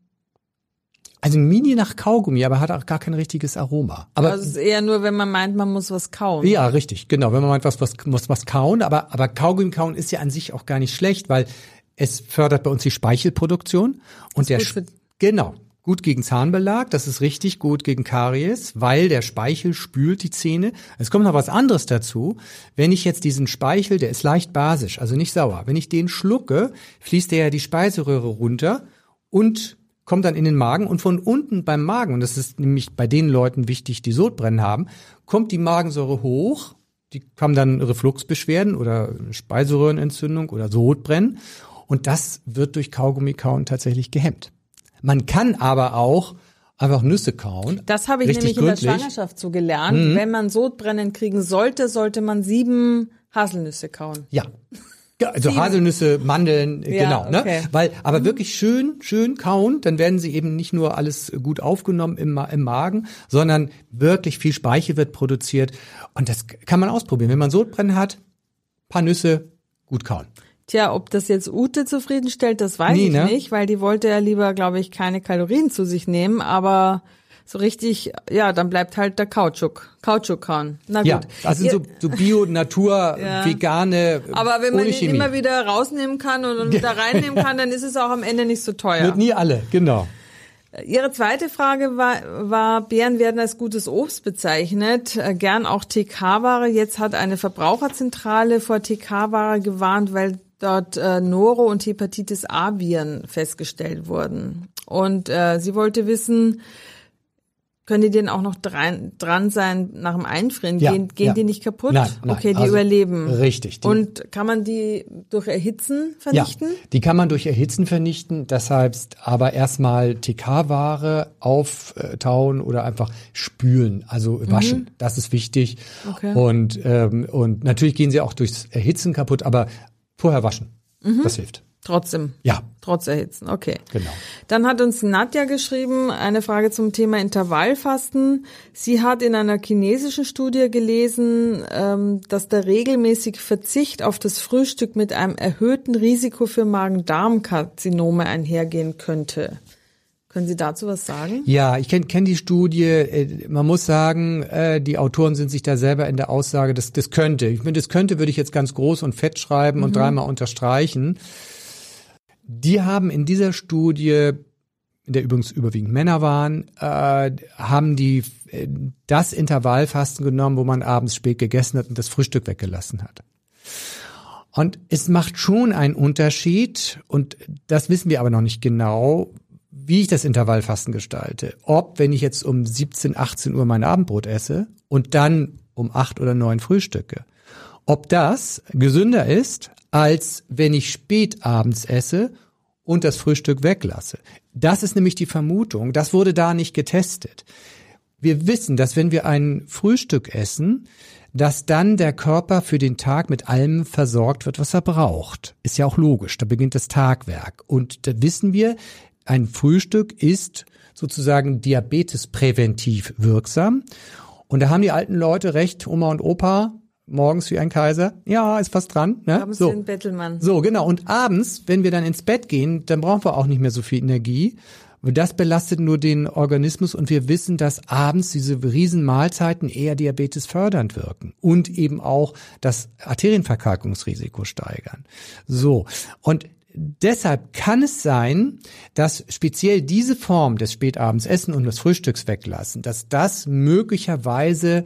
also ein Mini nach Kaugummi, aber hat auch gar kein richtiges Aroma. Aber Also es ist eher nur, wenn man meint, man muss was kauen. ja, richtig, genau. Wenn man meint, was, was muss was kauen, aber aber Kaugummi kauen ist ja an sich auch gar nicht schlecht, weil es fördert bei uns die Speichelproduktion und der gut genau gut gegen Zahnbelag, das ist richtig gut gegen Karies, weil der Speichel spült die Zähne. Es kommt noch was anderes dazu. Wenn ich jetzt diesen Speichel, der ist leicht basisch, also nicht sauer, wenn ich den schlucke, fließt der ja die Speiseröhre runter und kommt dann in den Magen und von unten beim Magen, und das ist nämlich bei den Leuten wichtig, die Sodbrennen haben, kommt die Magensäure hoch, die haben dann Refluxbeschwerden oder Speiseröhrenentzündung oder Sodbrennen und das wird durch Kaugummikauen tatsächlich gehemmt. Man kann aber auch einfach Nüsse kauen. Das habe ich nämlich in der gründlich. Mhm. Schwangerschaft so gelernt. Wenn man Sodbrennen kriegen sollte, sollte man sieben Haselnüsse kauen. Ja. Ja, also Sieben. Haselnüsse, Mandeln, äh, Ja, genau, okay. ne? Weil, aber wirklich schön, schön kauen, dann werden sie eben nicht nur alles gut aufgenommen im, im Magen, sondern wirklich viel Speichel wird produziert. Und das kann man ausprobieren. Wenn man Sodbrennen hat, paar Nüsse, gut kauen. Tja, ob das jetzt Ute zufriedenstellt, das weiß Nee, ich ne? nicht, weil die wollte ja lieber, glaube ich, keine Kalorien zu sich nehmen, aber so richtig, ja, dann bleibt halt der Kautschuk, Kautschukkahn. Na gut. Ja, also Ihr- so, so Bio, Natur, Ja. vegane, aber wenn man ihn immer wieder rausnehmen kann und wieder reinnehmen kann, dann ist es auch am Ende nicht so teuer. Wird nie alle, genau. Ihre zweite Frage war, war, Beeren werden als gutes Obst bezeichnet, äh, gern auch TK-Ware. Jetzt hat eine Verbraucherzentrale vor TK-Ware gewarnt, weil dort äh, Noro- und Hepatitis A-Viren festgestellt wurden. Und äh, sie wollte wissen, können die denn auch noch dran, dran sein nach dem Einfrieren? Ja, gehen gehen ja. die nicht kaputt? Nein, nein, okay, die also überleben. richtig, die- und kann man die durch Erhitzen vernichten? Ja, die kann man durch Erhitzen vernichten. Das heißt aber erstmal TK-Ware auftauen oder einfach spülen, also waschen. Das ist wichtig. Mhm. Okay. Und, ähm, und natürlich gehen sie auch durchs Erhitzen kaputt, aber vorher waschen. Mhm. Das hilft. Trotzdem. Ja, Trotz Erhitzen, okay. Genau. Dann hat uns Nadja geschrieben, eine Frage zum Thema Intervallfasten. Sie hat in einer chinesischen Studie gelesen, ähm, dass der regelmäßige Verzicht auf das Frühstück mit einem erhöhten Risiko für Magen-Darm-Karzinome einhergehen könnte. Können Sie dazu was sagen? Ja, ich kenne kenn die Studie. Äh, Man muss sagen, äh, die Autoren sind sich da selber in der Aussage, das, das könnte. Ich meine, das könnte würde ich jetzt ganz groß und fett schreiben und dreimal unterstreichen. Die haben in dieser Studie, in der übrigens überwiegend Männer waren, äh, haben die äh, das Intervallfasten genommen, wo man abends spät gegessen hat und das Frühstück weggelassen hat. Und es macht schon einen Unterschied, und das wissen wir aber noch nicht genau, wie ich das Intervallfasten gestalte. Ob, wenn ich jetzt um 17, 18 Uhr mein Abendbrot esse und dann um 8 oder 9 frühstücke. Ob das gesünder ist, als wenn ich spät abends esse und das Frühstück weglasse. Das ist nämlich die Vermutung. Das wurde da nicht getestet. Wir wissen, dass wenn wir ein Frühstück essen, dass dann der Körper für den Tag mit allem versorgt wird, was er braucht. Ist ja auch logisch, da beginnt das Tagwerk. Und da wissen wir, ein Frühstück ist sozusagen diabetespräventiv wirksam. Und da haben die alten Leute recht, Oma und Opa, morgens wie ein Kaiser. Ja, ist fast dran. Ne? Haben Sie so. den Bettelmann? So, genau. Und abends, wenn wir dann ins Bett gehen, dann brauchen wir auch nicht mehr so viel Energie. Das belastet nur den Organismus und wir wissen, dass abends diese riesen Mahlzeiten eher Diabetes fördernd wirken und eben auch das Arterienverkalkungsrisiko steigern. So. Und deshalb kann es sein, dass speziell diese Form des Spätabendsessen und des Frühstücks weglassen, dass das möglicherweise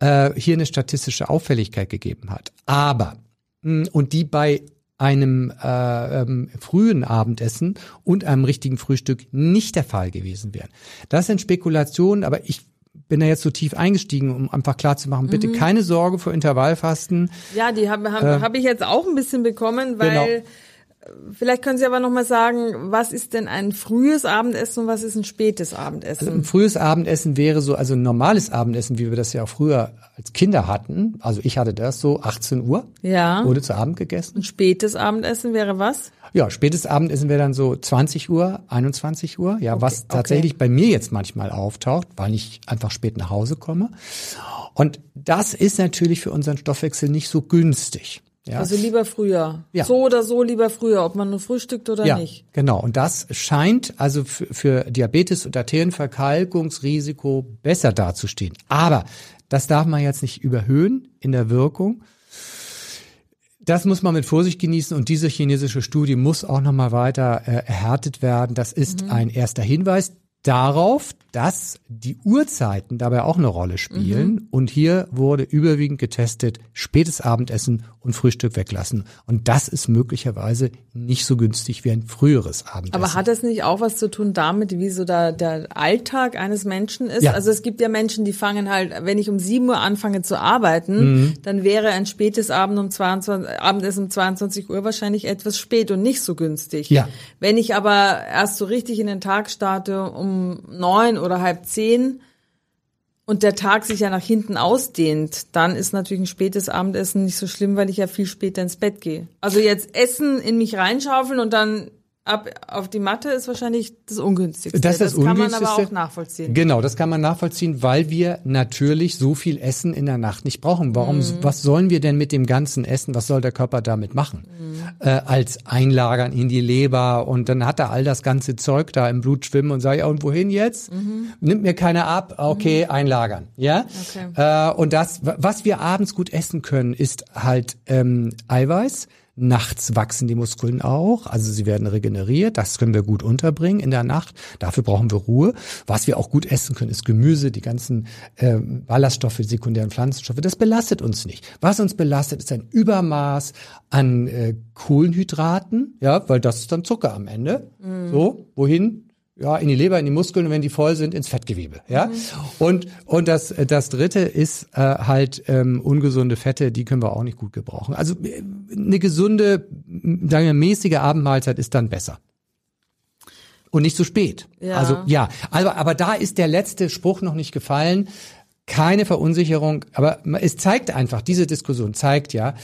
äh, hier eine statistische Auffälligkeit gegeben hat. Aber mh, und die bei einem äh, ähm, frühen Abendessen und einem richtigen Frühstück nicht der Fall gewesen wären. Das sind Spekulationen, aber ich bin da jetzt so tief eingestiegen, um einfach klar zu machen, bitte keine Sorge vor Intervallfasten. Ja, die habe hab, hab ich jetzt auch ein bisschen bekommen, weil Genau. Vielleicht können Sie aber noch mal sagen, was ist denn ein frühes Abendessen und was ist ein spätes Abendessen? Ein frühes Abendessen wäre so, also ein normales Abendessen, wie wir das ja auch früher als Kinder hatten. Also ich hatte das so 18 Uhr, ja. wurde zu Abend gegessen. Ein spätes Abendessen wäre was? Ja, spätes Abendessen wäre dann so 20 Uhr, 21 Uhr. Ja, was okay. tatsächlich bei mir jetzt manchmal auftaucht, weil ich einfach spät nach Hause komme. Und das ist natürlich für unseren Stoffwechsel nicht so günstig. Ja. Also lieber früher. Ja. So oder so lieber früher, ob man nur frühstückt oder ja, nicht. genau. Und das scheint also für, für Diabetes und Arterienverkalkungsrisiko besser dazustehen. Aber das darf man jetzt nicht überhöhen in der Wirkung. Das muss man mit Vorsicht genießen und diese chinesische Studie muss auch nochmal weiter äh, erhärtet werden. Das ist ein erster Hinweis darauf, dass die Uhrzeiten dabei auch eine Rolle spielen. Und hier wurde überwiegend getestet, spätes Abendessen und Frühstück weglassen. Und das ist möglicherweise nicht so günstig wie ein früheres Abendessen. Aber hat das nicht auch was zu tun damit, wie so da der Alltag eines Menschen ist? Ja. Also es gibt ja Menschen, die fangen halt, wenn ich um 7 Uhr anfange zu arbeiten, Mhm. dann wäre ein spätes Abend um 22, Abendessen um 22 Uhr wahrscheinlich etwas spät und nicht so günstig. Ja. Wenn ich aber erst so richtig in den Tag starte um neun oder halb zehn und der Tag sich ja nach hinten ausdehnt, dann ist natürlich ein spätes Abendessen nicht so schlimm, weil ich ja viel später ins Bett gehe. Also jetzt Essen in mich reinschaufeln und dann ab auf die Matte ist wahrscheinlich das ungünstigste. Das, ist das, das kann man aber auch nachvollziehen. Genau, das kann man nachvollziehen, weil wir natürlich so viel Essen in der Nacht nicht brauchen. Warum? Mhm. Was sollen wir denn mit dem ganzen Essen? Was soll der Körper damit machen? Mhm. Äh, als einlagern in die Leber und dann hat er all das ganze Zeug da im Blut schwimmen und sagt ja und wohin jetzt? Mhm. Nimmt mir keiner ab? Okay, mhm. einlagern, ja. Okay. Äh, und das, was wir abends gut essen können, ist halt ähm, Eiweiß Nachts wachsen die Muskeln auch, also sie werden regeneriert. Das können wir gut unterbringen in der Nacht. Dafür brauchen wir Ruhe. Was wir auch gut essen können, ist Gemüse, die ganzen äh, Ballaststoffe, sekundären Pflanzenstoffe. Das belastet uns nicht. Was uns belastet, ist ein Übermaß an äh, Kohlenhydraten, ja, weil das ist dann Zucker am Ende. Mhm. So, wohin? Ja, in die Leber, in die Muskeln und wenn die voll sind, ins Fettgewebe. Ja. Mhm. Und, und das, das dritte ist äh, halt ähm, ungesunde Fette, die können wir auch nicht gut gebrauchen. Also äh, eine gesunde, sagen wir, mäßige Abendmahlzeit ist dann besser. Und nicht zu spät. Ja. Also ja, aber, aber da ist der letzte Spruch noch nicht gefallen keine Verunsicherung, aber es zeigt einfach, diese Diskussion zeigt ja,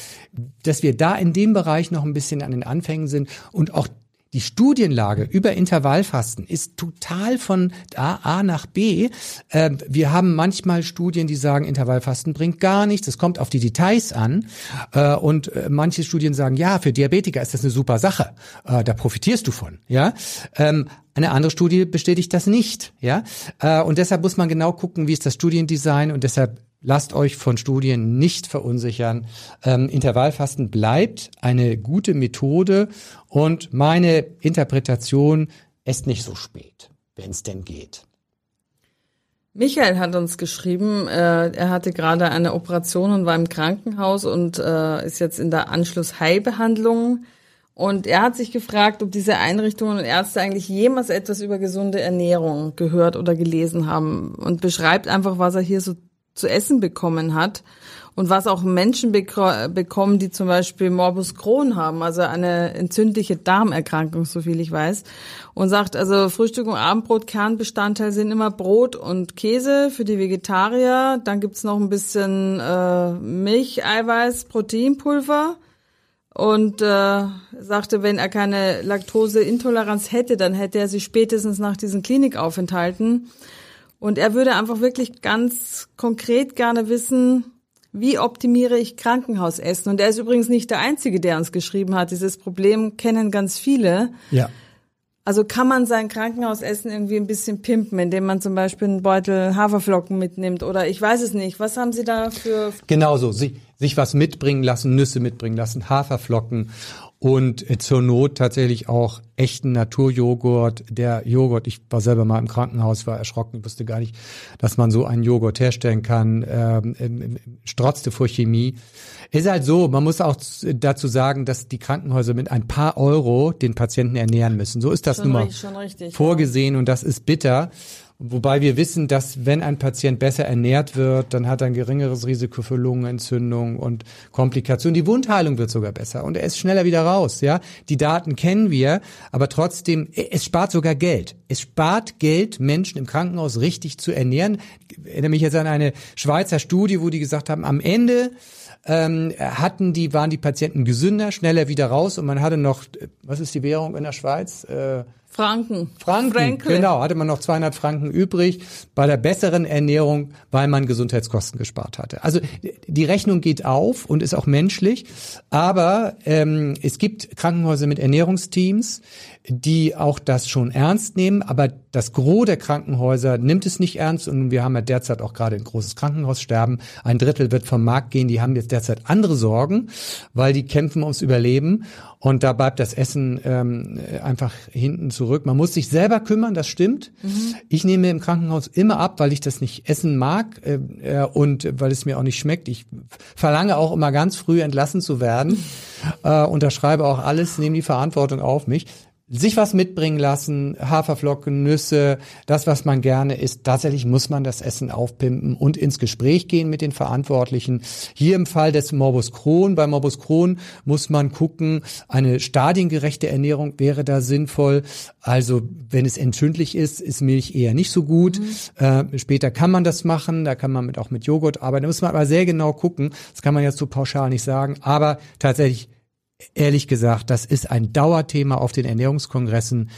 dass wir da in dem Bereich noch ein bisschen an den Anfängen sind und auch die Studienlage über Intervallfasten ist total von A, A nach B. Äh, wir haben manchmal Studien, die sagen, Intervallfasten bringt gar nichts. Es kommt auf die Details an. Äh, und äh, manche Studien sagen, ja, für Diabetiker ist das eine super Sache. Äh, da profitierst du von. Ja. Ähm, eine andere Studie bestätigt das nicht, ja. Und deshalb muss man genau gucken, wie ist das Studiendesign und deshalb lasst euch von Studien nicht verunsichern. Ähm, Intervallfasten bleibt eine gute Methode und meine Interpretation ist nicht so spät, wenn es denn geht. Michael hat uns geschrieben, äh, er hatte gerade eine Operation und war im Krankenhaus und äh, ist jetzt in der Anschluss-Heilbehandlung. Und er hat sich gefragt, ob diese Einrichtungen und Ärzte eigentlich jemals etwas über gesunde Ernährung gehört oder gelesen haben und beschreibt einfach, was er hier so zu essen bekommen hat und was auch Menschen bekommen, die zum Beispiel Morbus Crohn haben, also eine entzündliche Darmerkrankung, so viel ich weiß, und sagt, also Frühstück und Abendbrot, Kernbestandteil sind immer Brot und Käse für die Vegetarier, dann gibt's noch ein bisschen äh, Milch, Eiweiß, Proteinpulver. Und äh, sagte, wenn er keine Laktoseintoleranz hätte, dann hätte er sich spätestens nach diesen Klinikaufenthalten und er würde einfach wirklich ganz konkret gerne wissen, wie optimiere ich Krankenhausessen? Und er ist übrigens nicht der Einzige, der uns geschrieben hat. Dieses Problem kennen ganz viele. Ja. Also kann man sein Krankenhausessen irgendwie ein bisschen pimpen, indem man zum Beispiel einen Beutel Haferflocken mitnimmt oder ich weiß es nicht. Was haben Sie da für? Genauso, sich, sich was mitbringen lassen, Nüsse mitbringen lassen, Haferflocken und äh, zur Not tatsächlich auch echten Naturjoghurt. Der Joghurt, ich war selber mal im Krankenhaus, war erschrocken, wusste gar nicht, dass man so einen Joghurt herstellen kann, ähm, strotzte vor Chemie. Ist halt so, man muss auch dazu sagen, dass die Krankenhäuser mit ein paar Euro den Patienten ernähren müssen. So ist das schon nun mal richtig, vorgesehen ja. und das ist bitter. Wobei wir wissen, dass wenn ein Patient besser ernährt wird, dann hat er ein geringeres Risiko für Lungenentzündung und Komplikationen. Die Wundheilung wird sogar besser und er ist schneller wieder raus. Ja, die Daten kennen wir, aber trotzdem, es spart sogar Geld. Es spart Geld, Menschen im Krankenhaus richtig zu ernähren. Ich erinnere mich jetzt an eine Schweizer Studie, wo die gesagt haben, am Ende ähm, hatten die, waren die Patienten gesünder, schneller wieder raus und man hatte noch, was ist die Währung in der Schweiz? Äh, Franken. Franken, Frankl. genau, hatte man noch 200 Franken übrig bei der besseren Ernährung, weil man Gesundheitskosten gespart hatte. Also die Rechnung geht auf und ist auch menschlich, aber ähm, es gibt Krankenhäuser mit Ernährungsteams, die auch das schon ernst nehmen, aber das Gros der Krankenhäuser nimmt es nicht ernst und wir haben ja derzeit auch gerade ein großes Krankenhaussterben. Ein Drittel wird vom Markt gehen, die haben jetzt derzeit andere Sorgen, weil die kämpfen ums Überleben und da bleibt das Essen ähm, einfach hinten zurück. Man muss sich selber kümmern, das stimmt. Mhm. Ich nehme im Krankenhaus immer ab, weil ich das nicht essen mag äh, äh und weil es mir auch nicht schmeckt. Ich verlange auch immer ganz früh entlassen zu werden, äh, unterschreibe auch alles, nehme die Verantwortung auf mich sich was mitbringen lassen, Haferflocken, Nüsse, das, was man gerne isst. Tatsächlich muss man das Essen aufpimpen und ins Gespräch gehen mit den Verantwortlichen. Hier im Fall des Morbus Crohn, bei Morbus Crohn muss man gucken, eine stadiengerechte Ernährung wäre da sinnvoll. Also wenn es entzündlich ist, ist Milch eher nicht so gut. Mhm. Äh, später kann man das machen, da kann man mit, auch mit Joghurt arbeiten. Da muss man aber sehr genau gucken. Das kann man jetzt so pauschal nicht sagen. Aber tatsächlich ehrlich gesagt, das ist ein Dauerthema auf den Ernährungskongressen.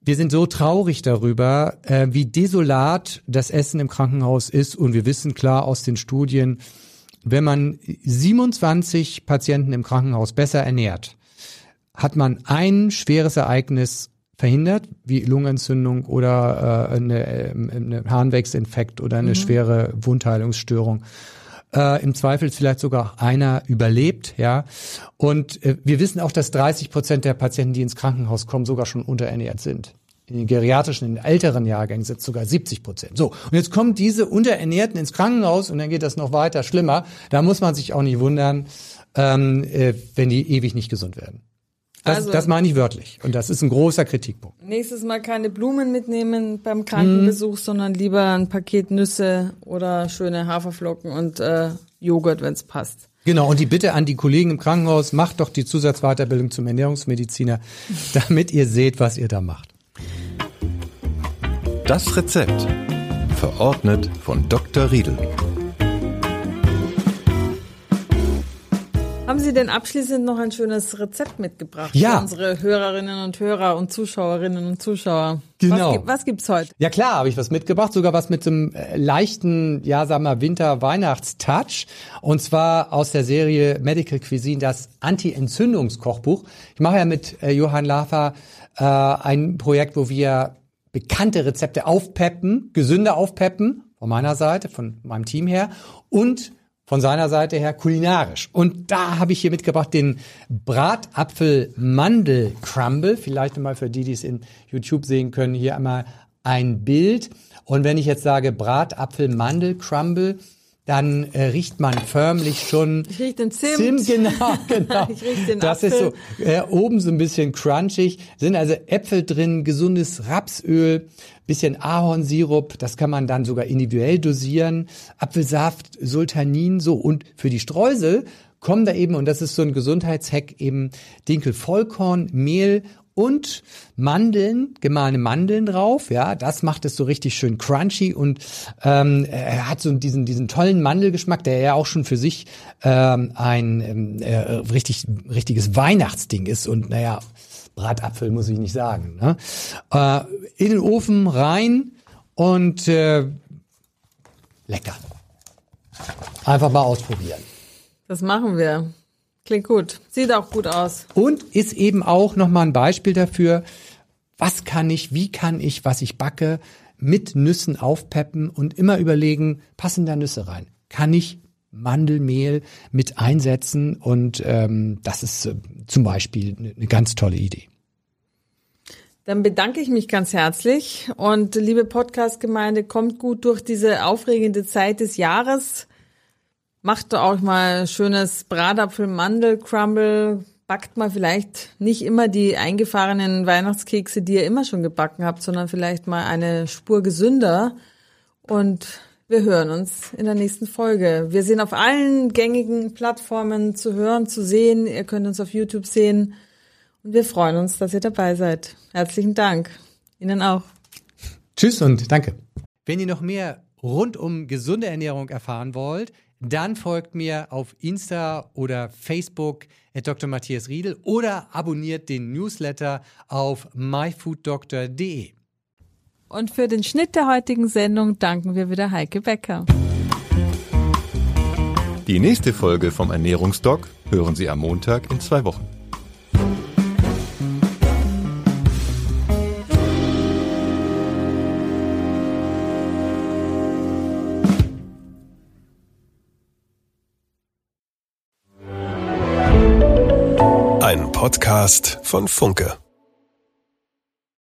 Wir sind so traurig darüber, äh, wie desolat das Essen im Krankenhaus ist. Und wir wissen klar aus den Studien, wenn man 27 Patienten im Krankenhaus besser ernährt, hat man ein schweres Ereignis verhindert, wie Lungenentzündung oder äh, eine, äh, eine Harnwechselinfekt oder eine mhm. schwere Wundheilungsstörung äh, im Zweifel vielleicht sogar einer überlebt, ja. Und äh, wir wissen auch, dass 30 Prozent der Patienten, die ins Krankenhaus kommen, sogar schon unterernährt sind. In den geriatrischen, in den älteren Jahrgängen sind es sogar 70 Prozent. So, und jetzt kommen diese Unterernährten ins Krankenhaus und dann geht das noch weiter schlimmer. Da muss man sich auch nicht wundern, ähm, äh, wenn die ewig nicht gesund werden. Das, also, das meine ich wörtlich. Und das ist ein großer Kritikpunkt. Nächstes Mal keine Blumen mitnehmen beim Krankenbesuch, mhm. sondern lieber ein Paket Nüsse oder schöne Haferflocken und äh, Joghurt, wenn es passt. Genau, und die Bitte an die Kollegen im Krankenhaus, macht doch die Zusatzweiterbildung zum Ernährungsmediziner, damit ihr seht, was ihr da macht. Das Rezept. Verordnet von Dr. Riedel. Haben Sie denn abschließend noch ein schönes Rezept mitgebracht ja. für unsere Hörerinnen und Hörer und Zuschauerinnen und Zuschauer? Genau. Was, was gibt's heute? Ja klar, habe ich was mitgebracht, sogar was mit einem äh, leichten, ja sagen wir Winter-Weihnachtstouch. Und zwar aus der Serie Medical Cuisine, das Anti-Entzündungskochbuch. Ich mache ja mit äh, Johann Lafer äh, ein Projekt, wo wir bekannte Rezepte aufpeppen, gesünder aufpeppen, von meiner Seite, von meinem Team her und von seiner Seite her kulinarisch. Und da habe ich hier mitgebracht den Bratapfel-Mandel-Crumble. Vielleicht mal für die, die es in YouTube sehen können, hier einmal ein Bild. Und wenn ich jetzt sage Bratapfel-Mandel-Crumble, dann äh, riecht man förmlich schon ich riech den Zimt. Zimt genau, genau. ich riech den das Apfel. ist so äh, oben so ein bisschen crunchig, sind also Äpfel drin, gesundes Rapsöl, bisschen Ahornsirup, das kann man dann sogar individuell dosieren, Apfelsaft, Sultanin so und für die Streusel kommen da eben und das ist so ein Gesundheitshack eben Dinkelvollkorn, Mehl und Mandeln, gemahlene Mandeln drauf. Ja, das macht es so richtig schön crunchy und ähm, er hat so diesen diesen tollen Mandelgeschmack, der ja auch schon für sich ähm, ein ähm, äh, richtig richtiges Weihnachtsding ist und naja Bratapfel muss ich nicht sagen. Ne? Äh, in den Ofen rein und äh, lecker. Einfach mal ausprobieren. Das machen wir. Klingt gut. Sieht auch gut aus. Und ist eben auch nochmal ein Beispiel dafür, was kann ich, wie kann ich, was ich backe, mit Nüssen aufpeppen und immer überlegen, passen da Nüsse rein? Kann ich Mandelmehl mit einsetzen? Und ähm, das ist äh, zum Beispiel eine ganz tolle Idee. Dann bedanke ich mich ganz herzlich und liebe Podcast-Gemeinde, kommt gut durch diese aufregende Zeit des Jahres. Macht auch mal schönes Bratapfel-Mandel-Crumble. Backt mal vielleicht nicht immer die eingefahrenen Weihnachtskekse, die ihr immer schon gebacken habt, sondern vielleicht mal eine Spur gesünder. Und wir hören uns in der nächsten Folge. Wir sind auf allen gängigen Plattformen zu hören, zu sehen. Ihr könnt uns auf YouTube sehen. Und wir freuen uns, dass ihr dabei seid. Herzlichen Dank. Ihnen auch. Tschüss und danke. Wenn ihr noch mehr rund um gesunde Ernährung erfahren wollt, dann folgt mir auf Insta oder Facebook at Dr. Matthias Riedel oder abonniert den Newsletter auf myfooddoctor.de. Und für den Schnitt der heutigen Sendung danken wir wieder Heike Becker. Die nächste Folge vom Ernährungsdoc hören Sie am Montag in zwei Wochen. Podcast von Funke.